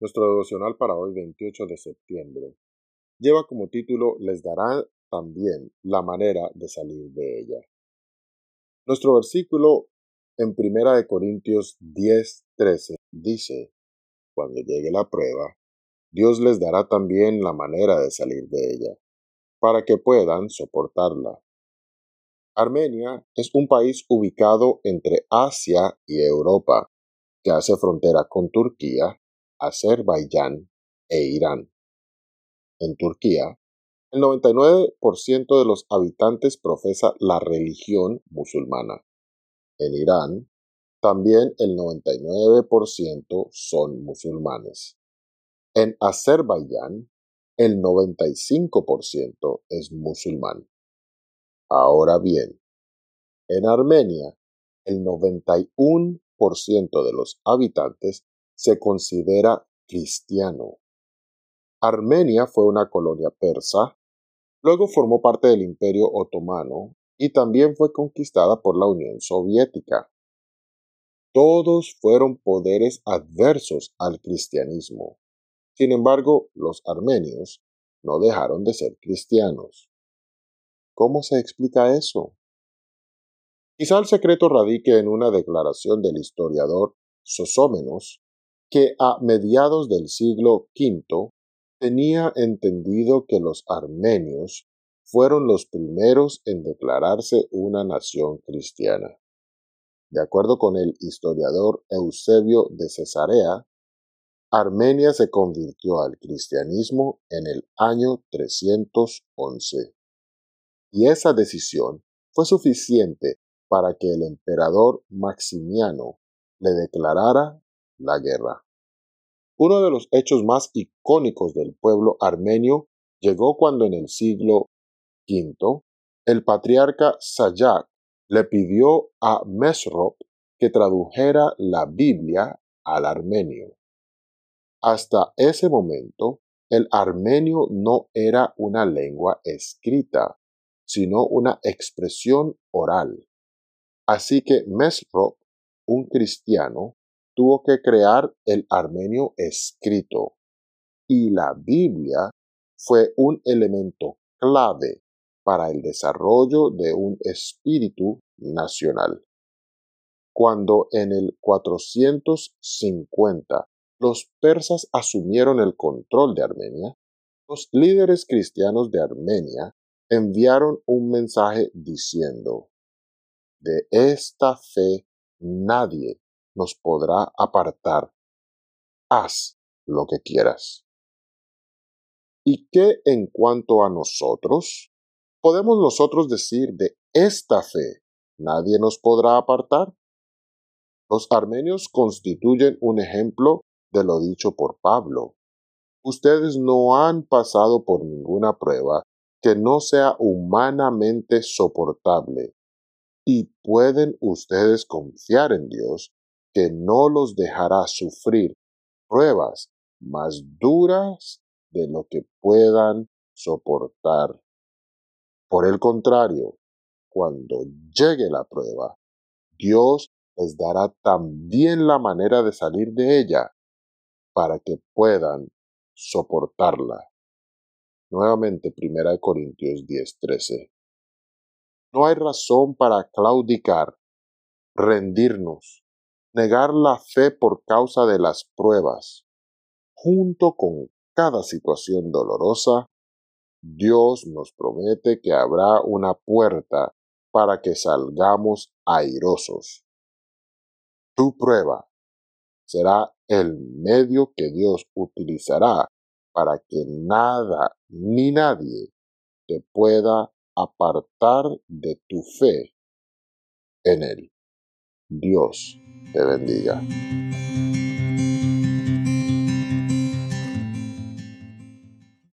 Nuestro devocional para hoy, 28 de septiembre, lleva como título Les dará también la manera de salir de ella. Nuestro versículo en Primera de Corintios 10, 13 dice, Cuando llegue la prueba, Dios les dará también la manera de salir de ella, para que puedan soportarla. Armenia es un país ubicado entre Asia y Europa, que hace frontera con Turquía, Azerbaiyán e Irán. En Turquía, el 99% de los habitantes profesa la religión musulmana. En Irán, también el 99% son musulmanes. En Azerbaiyán, el 95% es musulmán. Ahora bien, en Armenia, el 91% de los habitantes se considera cristiano. Armenia fue una colonia persa, luego formó parte del Imperio Otomano y también fue conquistada por la Unión Soviética. Todos fueron poderes adversos al cristianismo. Sin embargo, los armenios no dejaron de ser cristianos. ¿Cómo se explica eso? Quizá el secreto radique en una declaración del historiador Sosómenos, que a mediados del siglo V tenía entendido que los armenios fueron los primeros en declararse una nación cristiana. De acuerdo con el historiador Eusebio de Cesarea, Armenia se convirtió al cristianismo en el año 311. Y esa decisión fue suficiente para que el emperador Maximiano le declarara la guerra. Uno de los hechos más icónicos del pueblo armenio llegó cuando en el siglo V el patriarca Sayak le pidió a Mesrop que tradujera la Biblia al armenio. Hasta ese momento, el armenio no era una lengua escrita, sino una expresión oral. Así que Mesrop, un cristiano, tuvo que crear el armenio escrito, y la Biblia fue un elemento clave para el desarrollo de un espíritu nacional. Cuando en el 450 los persas asumieron el control de Armenia, los líderes cristianos de Armenia enviaron un mensaje diciendo, de esta fe nadie nos podrá apartar. Haz lo que quieras. ¿Y qué en cuanto a nosotros? ¿Podemos nosotros decir de esta fe nadie nos podrá apartar? Los armenios constituyen un ejemplo de lo dicho por Pablo. Ustedes no han pasado por ninguna prueba que no sea humanamente soportable, y pueden ustedes confiar en Dios que no los dejará sufrir pruebas más duras de lo que puedan soportar. Por el contrario, cuando llegue la prueba, Dios les dará también la manera de salir de ella para que puedan soportarla. Nuevamente, 1 Corintios 10:13. No hay razón para claudicar, rendirnos, negar la fe por causa de las pruebas. Junto con cada situación dolorosa, Dios nos promete que habrá una puerta para que salgamos airosos. Tu prueba será el medio que Dios utilizará para que nada ni nadie te pueda apartar de tu fe en Él. Dios te bendiga.